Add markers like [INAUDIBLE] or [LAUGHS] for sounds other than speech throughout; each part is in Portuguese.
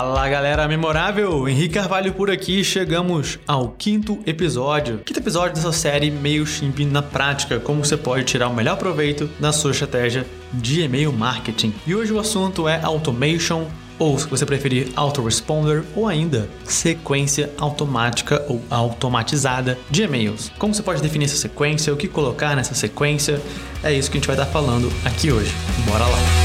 Fala galera memorável, Henrique Carvalho por aqui, chegamos ao quinto episódio. Quinto episódio dessa série MailChimp na prática, como você pode tirar o melhor proveito da sua estratégia de e-mail marketing. E hoje o assunto é automation, ou se você preferir autoresponder, ou ainda sequência automática ou automatizada de e-mails. Como você pode definir essa sequência, o que colocar nessa sequência, é isso que a gente vai estar falando aqui hoje. Bora lá!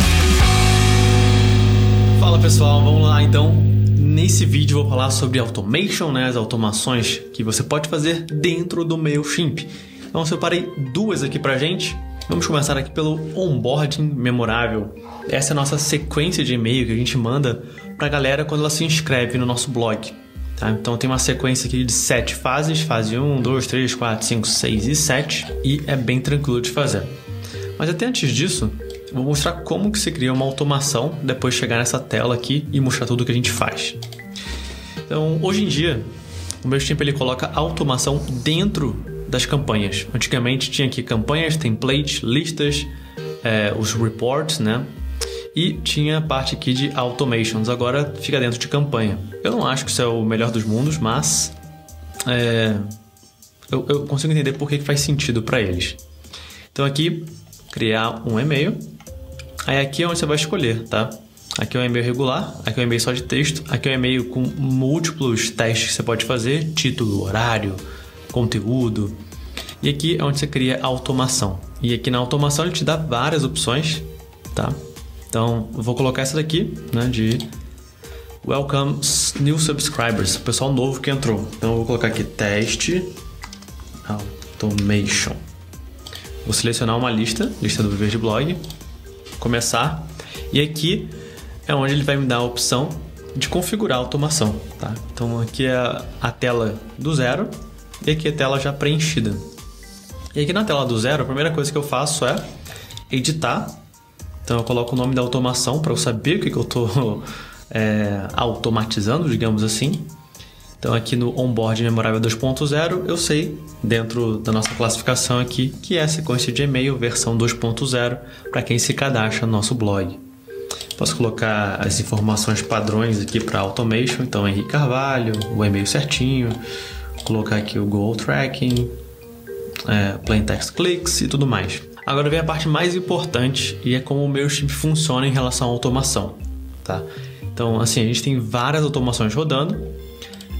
Fala pessoal, vamos lá então. Nesse vídeo vou falar sobre automation, né, as automações que você pode fazer dentro do MailChimp. Então eu separei duas aqui pra gente. Vamos começar aqui pelo onboarding memorável. Essa é a nossa sequência de e-mail que a gente manda pra galera quando ela se inscreve no nosso blog. Tá? Então tem uma sequência aqui de sete fases, fase 1, 2, 3, 4, 5, 6 e 7, e é bem tranquilo de fazer. Mas até antes disso, vou mostrar como que se cria uma automação depois de chegar nessa tela aqui e mostrar tudo que a gente faz. Então, hoje em dia, o meu tempo ele coloca automação dentro das campanhas. Antigamente tinha aqui campanhas, templates, listas, é, os reports, né? E tinha a parte aqui de automations. Agora fica dentro de campanha. Eu não acho que isso é o melhor dos mundos, mas é, eu, eu, consigo entender por que faz sentido para eles. Então aqui criar um e-mail Aí aqui é onde você vai escolher, tá? Aqui é um e-mail regular, aqui é um e-mail só de texto, aqui é um e-mail com múltiplos testes que você pode fazer, título, horário, conteúdo. E aqui é onde você cria a automação. E aqui na automação ele te dá várias opções, tá? Então, vou colocar essa daqui, né, de Welcome New Subscribers, pessoal novo que entrou. Então, eu vou colocar aqui teste automation. Vou selecionar uma lista, lista do Viver de Blog, começar. E aqui é onde ele vai me dar a opção de configurar a automação, tá? Então aqui é a tela do zero e aqui é a tela já preenchida. E aqui na tela do zero, a primeira coisa que eu faço é editar. Então eu coloco o nome da automação para eu saber o que, que eu estou [LAUGHS] é, automatizando, digamos assim. Então aqui no onboard memorável 2.0, eu sei dentro da nossa classificação aqui que é a sequência de e-mail versão 2.0 para quem se cadastra no nosso blog. Posso colocar as informações padrões aqui para automation, então Henrique Carvalho, o e-mail certinho, colocar aqui o goal tracking, é, plain text clicks e tudo mais. Agora vem a parte mais importante e é como o meu chip funciona em relação à automação, tá? Então, assim, a gente tem várias automações rodando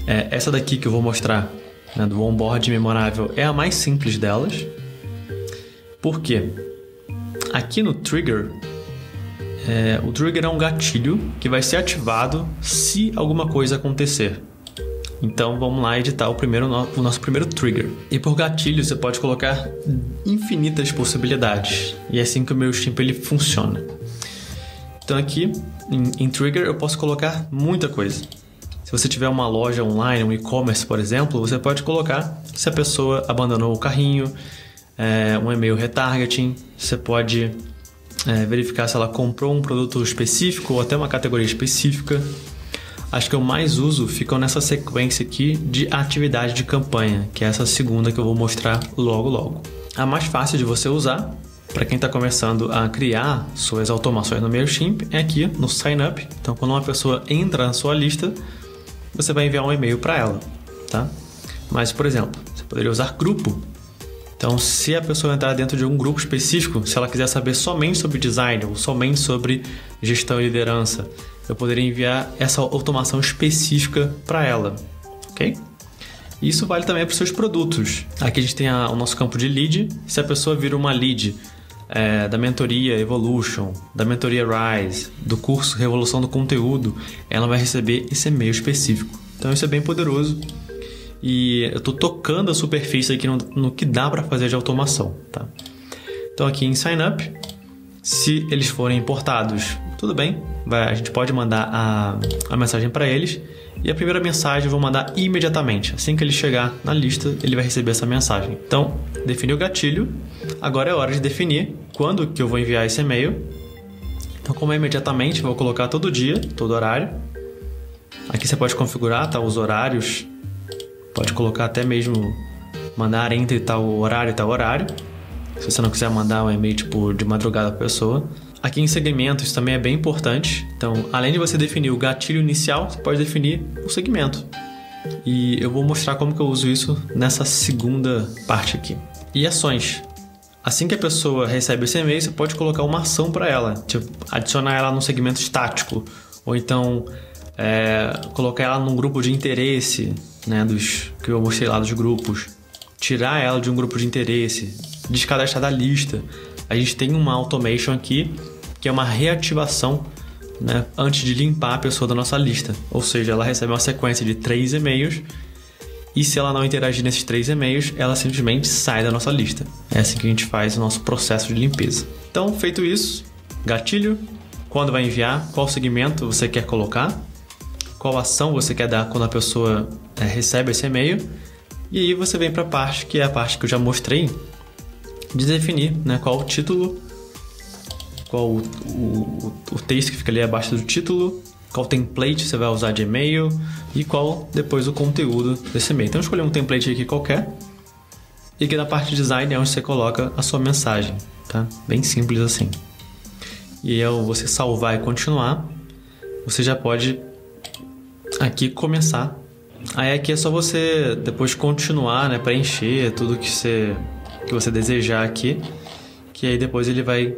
é, essa daqui que eu vou mostrar, né, do onboard memorável, é a mais simples delas. Por quê? Aqui no trigger, é, o trigger é um gatilho que vai ser ativado se alguma coisa acontecer. Então vamos lá editar o, primeiro, o nosso primeiro trigger. E por gatilho você pode colocar infinitas possibilidades. E é assim que o meu Stimp ele funciona. Então aqui em, em trigger eu posso colocar muita coisa. Se você tiver uma loja online, um e-commerce, por exemplo, você pode colocar se a pessoa abandonou o carrinho, é, um e-mail retargeting, você pode é, verificar se ela comprou um produto específico ou até uma categoria específica. Acho que eu mais uso ficam nessa sequência aqui de atividade de campanha, que é essa segunda que eu vou mostrar logo logo. A mais fácil de você usar para quem está começando a criar suas automações no MailChimp é aqui no Sign Up. Então, quando uma pessoa entra na sua lista, você vai enviar um e-mail para ela, tá? Mas, por exemplo, você poderia usar grupo. Então, se a pessoa entrar dentro de um grupo específico, se ela quiser saber somente sobre design ou somente sobre gestão e liderança, eu poderia enviar essa automação específica para ela, ok? Isso vale também para os seus produtos. Aqui a gente tem a, o nosso campo de lead. Se a pessoa vira uma lead é, da mentoria Evolution, da mentoria Rise, do curso Revolução do Conteúdo, ela vai receber esse e-mail específico. Então isso é bem poderoso e eu estou tocando a superfície aqui no, no que dá para fazer de automação, tá? Então aqui em Sign Up, se eles forem importados, tudo bem, vai, a gente pode mandar a, a mensagem para eles e a primeira mensagem eu vou mandar imediatamente. Assim que ele chegar na lista, ele vai receber essa mensagem. Então, defini o gatilho. Agora é hora de definir quando que eu vou enviar esse e-mail. Então, como é imediatamente, vou colocar todo dia, todo horário. Aqui você pode configurar tá, os horários. Pode colocar até mesmo mandar entre tal horário e tal horário. Se você não quiser mandar um e-mail tipo de madrugada para pessoa. Aqui em segmentos também é bem importante. Então, além de você definir o gatilho inicial, você pode definir o segmento. E eu vou mostrar como que eu uso isso nessa segunda parte aqui. E ações. Assim que a pessoa recebe esse e-mail, você pode colocar uma ação para ela, tipo, adicionar ela num segmento estático, ou então é, colocar ela num grupo de interesse, né, dos que eu mostrei lá dos grupos, tirar ela de um grupo de interesse, descadastrar da lista. A gente tem uma automation aqui que é uma reativação né, antes de limpar a pessoa da nossa lista. Ou seja, ela recebe uma sequência de três e-mails e se ela não interagir nesses três e-mails, ela simplesmente sai da nossa lista. É assim que a gente faz o nosso processo de limpeza. Então, feito isso, gatilho, quando vai enviar, qual segmento você quer colocar, qual ação você quer dar quando a pessoa é, recebe esse e-mail, e aí você vem para a parte que é a parte que eu já mostrei, de definir né, qual o título qual o, o, o texto que fica ali abaixo do título, qual template você vai usar de e-mail e qual depois o conteúdo desse e-mail. Então, escolher um template aqui qualquer e aqui na parte de design é onde você coloca a sua mensagem, tá? Bem simples assim. E ao você salvar e continuar, você já pode aqui começar. Aí aqui é só você depois continuar, né, preencher tudo que você que você desejar aqui, que aí depois ele vai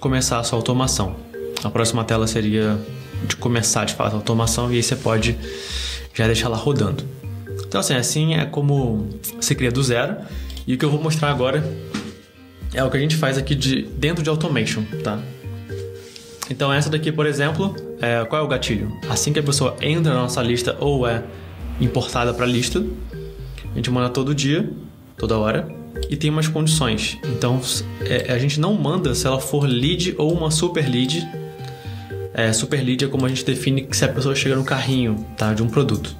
começar a sua automação. A próxima tela seria de começar de fato a automação e aí você pode já deixar lá rodando. Então assim, assim é como se cria do zero. E o que eu vou mostrar agora é o que a gente faz aqui de dentro de automation, tá? Então essa daqui, por exemplo, é, qual é o gatilho? Assim que a pessoa entra na nossa lista ou é importada para a lista, a gente manda todo dia, toda hora, e tem umas condições. Então é, a gente não manda se ela for lead ou uma super lead. É, super lead é como a gente define se a pessoa chega no carrinho tá, de um produto.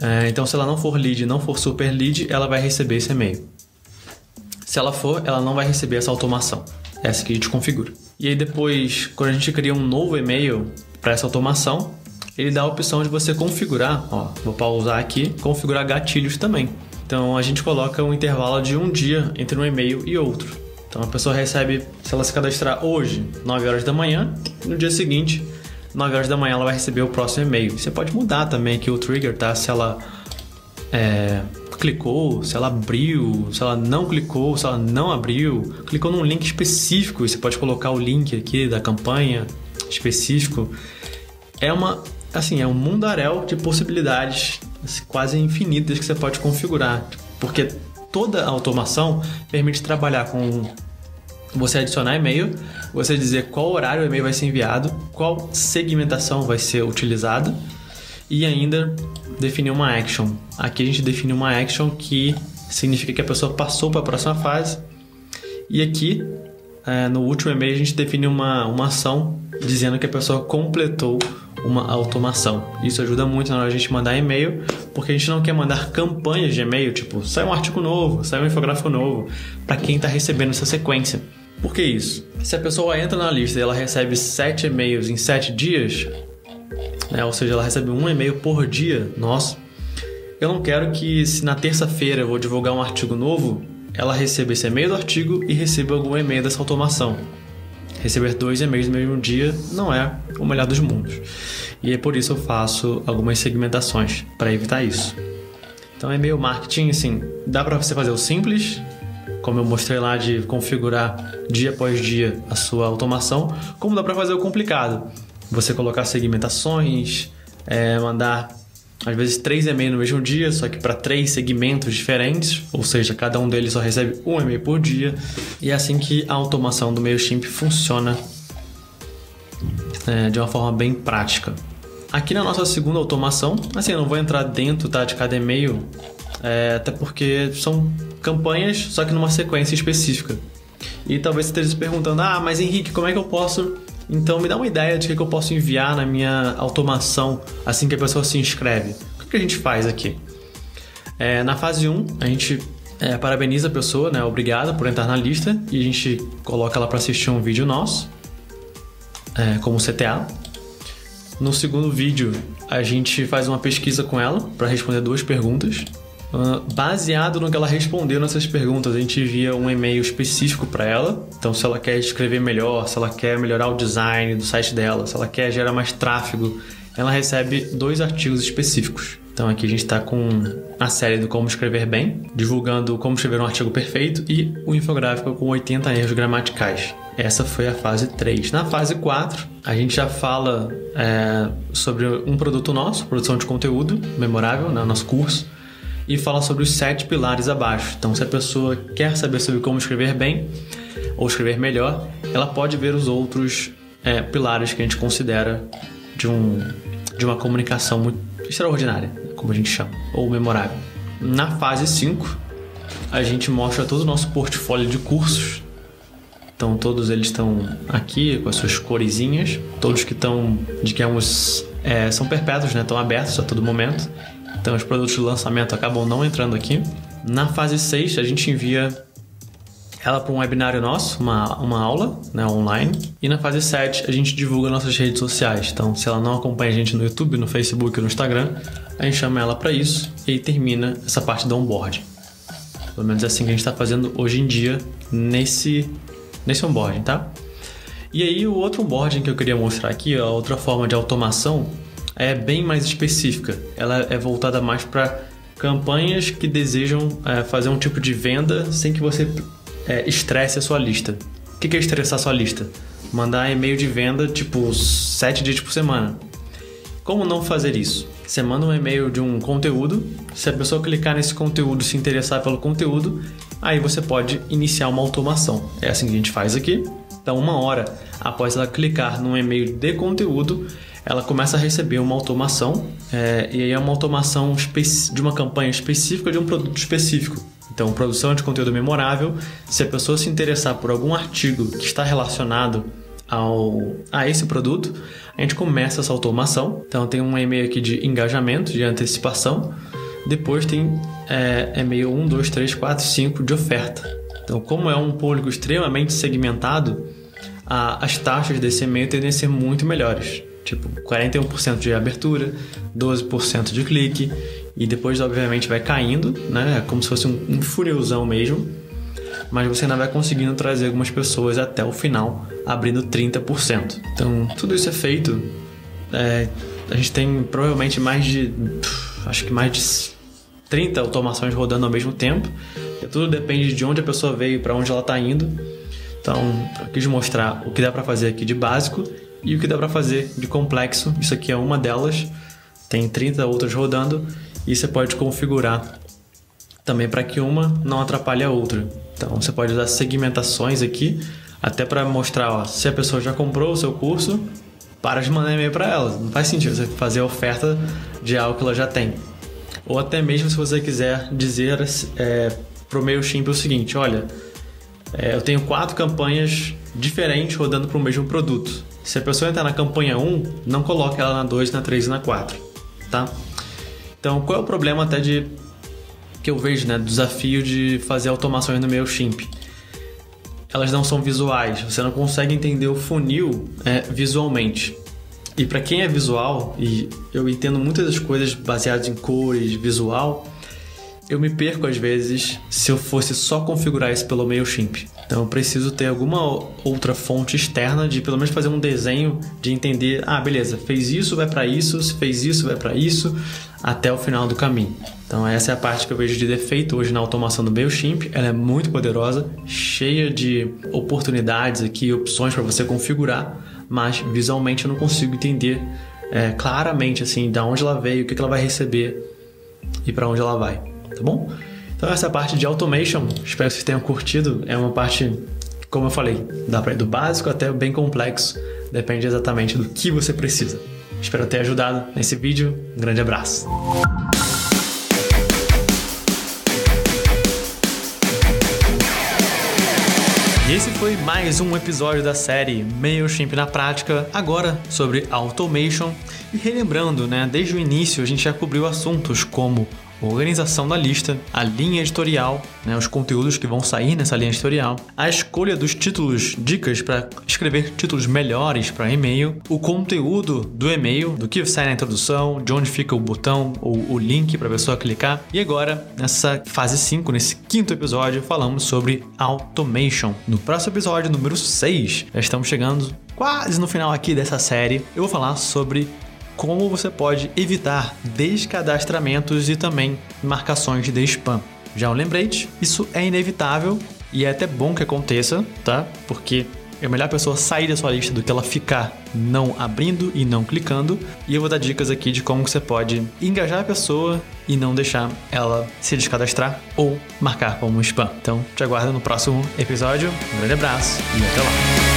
É, então se ela não for lead não for super lead, ela vai receber esse e-mail. Se ela for, ela não vai receber essa automação. Essa que a gente configura. E aí depois, quando a gente cria um novo e-mail para essa automação, ele dá a opção de você configurar, ó, vou pausar aqui, configurar gatilhos também. Então a gente coloca um intervalo de um dia entre um e-mail e outro. Então a pessoa recebe, se ela se cadastrar hoje, 9 horas da manhã, no dia seguinte, 9 horas da manhã, ela vai receber o próximo e-mail. Você pode mudar também aqui o trigger, tá? Se ela é, clicou, se ela abriu, se ela não clicou, se ela não abriu, clicou num link específico, você pode colocar o link aqui da campanha específico. É uma, assim, é um mundaréu de possibilidades quase infinitas que você pode configurar, porque toda automação permite trabalhar com você adicionar e-mail, você dizer qual horário o e-mail vai ser enviado, qual segmentação vai ser utilizada e ainda definir uma action. Aqui a gente define uma action que significa que a pessoa passou para a próxima fase. E aqui, é, no último e-mail, a gente define uma, uma ação dizendo que a pessoa completou uma automação. Isso ajuda muito na hora de a gente mandar e-mail, porque a gente não quer mandar campanhas de e-mail, tipo, sai um artigo novo, sai um infográfico novo, para quem está recebendo essa sequência. Por que isso? Se a pessoa entra na lista e ela recebe sete e-mails em sete dias, né, ou seja, ela recebe um e-mail por dia, nossa, eu não quero que se na terça-feira eu vou divulgar um artigo novo, ela receba esse e-mail do artigo e receba algum e-mail dessa automação receber dois e-mails no mesmo dia não é o melhor dos mundos. E é por isso eu faço algumas segmentações para evitar isso. Então, e-mail marketing, assim, dá para você fazer o simples, como eu mostrei lá de configurar dia após dia a sua automação, como dá para fazer o complicado. Você colocar segmentações, é, mandar às vezes três e-mails no mesmo dia, só que para três segmentos diferentes, ou seja, cada um deles só recebe um e-mail por dia. E é assim que a automação do MailChimp funciona é, de uma forma bem prática. Aqui na nossa segunda automação, assim, eu não vou entrar dentro tá, de cada e-mail, é, até porque são campanhas, só que numa sequência específica. E talvez você esteja se perguntando, ah, mas Henrique, como é que eu posso então me dá uma ideia de que eu posso enviar na minha automação assim que a pessoa se inscreve. O que a gente faz aqui? É, na fase 1, a gente é, parabeniza a pessoa, né? Obrigada por entrar na lista e a gente coloca ela para assistir um vídeo nosso, é, como CTA. No segundo vídeo, a gente faz uma pesquisa com ela para responder duas perguntas. Baseado no que ela respondeu nessas perguntas, a gente envia um e-mail específico para ela. Então, se ela quer escrever melhor, se ela quer melhorar o design do site dela, se ela quer gerar mais tráfego, ela recebe dois artigos específicos. Então aqui a gente está com a série do Como Escrever Bem, divulgando como escrever um artigo perfeito e o infográfico com 80 erros gramaticais. Essa foi a fase 3. Na fase 4, a gente já fala é, sobre um produto nosso, produção de conteúdo memorável, né, nosso curso, e fala sobre os sete pilares abaixo. Então, se a pessoa quer saber sobre como escrever bem ou escrever melhor, ela pode ver os outros é, pilares que a gente considera de, um, de uma comunicação muito extraordinária, como a gente chama, ou memorável. Na fase 5, a gente mostra todo o nosso portfólio de cursos. Então todos eles estão aqui com as suas coresinhas, todos que estão, digamos, é, são perpétuos, né? Estão abertos a todo momento. Então os produtos de lançamento acabam não entrando aqui. Na fase 6, a gente envia ela para um webinário nosso, uma, uma aula né, online. E na fase 7 a gente divulga nossas redes sociais. Então, se ela não acompanha a gente no YouTube, no Facebook no Instagram, a gente chama ela para isso e termina essa parte do onboarding. Pelo menos é assim que a gente está fazendo hoje em dia nesse, nesse onboarding, tá? E aí o outro onboarding que eu queria mostrar aqui, a outra forma de automação, é bem mais específica. Ela é voltada mais para campanhas que desejam é, fazer um tipo de venda sem que você é, estresse a sua lista. O que é estressar a sua lista? Mandar e-mail de venda tipo 7 dias por semana. Como não fazer isso? Você manda um e-mail de um conteúdo, se a pessoa clicar nesse conteúdo se interessar pelo conteúdo, aí você pode iniciar uma automação. É assim que a gente faz aqui. Então, uma hora após ela clicar no e-mail de conteúdo, ela começa a receber uma automação, é, e aí é uma automação de uma campanha específica de um produto específico. Então, produção de conteúdo memorável. Se a pessoa se interessar por algum artigo que está relacionado ao, a esse produto, a gente começa essa automação. Então, tem um e-mail aqui de engajamento, de antecipação. Depois tem é, e-mail 1, 2, 3, 4, 5 de oferta. Então, como é um público extremamente segmentado, a, as taxas desse e-mail tendem a ser muito melhores. Tipo, 41% de abertura, 12% de clique e depois, obviamente, vai caindo, né? É como se fosse um, um mesmo. Mas você ainda vai conseguindo trazer algumas pessoas até o final, abrindo 30%. Então, tudo isso é feito. É, a gente tem provavelmente mais de. Acho que mais de 30 automações rodando ao mesmo tempo. E tudo depende de onde a pessoa veio, para onde ela está indo. Então, eu quis mostrar o que dá para fazer aqui de básico e o que dá para fazer de complexo. Isso aqui é uma delas. Tem 30 outras rodando e você pode configurar também para que uma não atrapalhe a outra. Então você pode usar segmentações aqui, até para mostrar, ó, se a pessoa já comprou o seu curso, para de mandar e-mail para ela. Não faz sentido você fazer a oferta de algo que ela já tem. Ou até mesmo se você quiser dizer é, para o MailChimp o seguinte, olha, é, eu tenho quatro campanhas diferentes rodando para o mesmo produto. Se a pessoa entrar na campanha 1, não coloque ela na 2, na 3 e na 4, tá? Então, qual é o problema até de que eu vejo, né, do desafio de fazer automações no MailChimp? Elas não são visuais, você não consegue entender o funil é, visualmente. E para quem é visual, e eu entendo muitas das coisas baseadas em cores, visual, eu me perco às vezes se eu fosse só configurar isso pelo MailChimp. Então eu preciso ter alguma outra fonte externa de pelo menos fazer um desenho de entender, ah, beleza, fez isso, vai para isso, se fez isso, vai para isso, até o final do caminho. Então essa é a parte que eu vejo de defeito hoje na automação do MailChimp. Ela é muito poderosa, cheia de oportunidades aqui, opções para você configurar, mas visualmente eu não consigo entender é, claramente assim, da onde ela veio, o que ela vai receber e para onde ela vai tá bom? Então essa parte de automation, espero que vocês tenham curtido. É uma parte, como eu falei, dá para ir do básico até o bem complexo, depende exatamente do que você precisa. Espero ter ajudado nesse vídeo. Um grande abraço. Esse foi mais um episódio da série MailChimp na prática, agora sobre automation. E relembrando, né, desde o início a gente já cobriu assuntos como organização da lista, a linha editorial, né, os conteúdos que vão sair nessa linha editorial, a escolha dos títulos, dicas para escrever títulos melhores para e-mail, o conteúdo do e-mail, do que sai na introdução, de onde fica o botão ou o link para a pessoa clicar. E agora, nessa fase 5, nesse quinto episódio, falamos sobre automation. No próximo episódio, número 6, já estamos chegando quase no final aqui dessa série. Eu vou falar sobre como você pode evitar descadastramentos e também marcações de spam. Já um lembrete, isso é inevitável e é até bom que aconteça, tá? Porque é melhor a pessoa sair da sua lista do que ela ficar não abrindo e não clicando. E eu vou dar dicas aqui de como você pode engajar a pessoa e não deixar ela se descadastrar ou marcar como spam. Então, te aguardo no próximo episódio. Um grande abraço e até lá!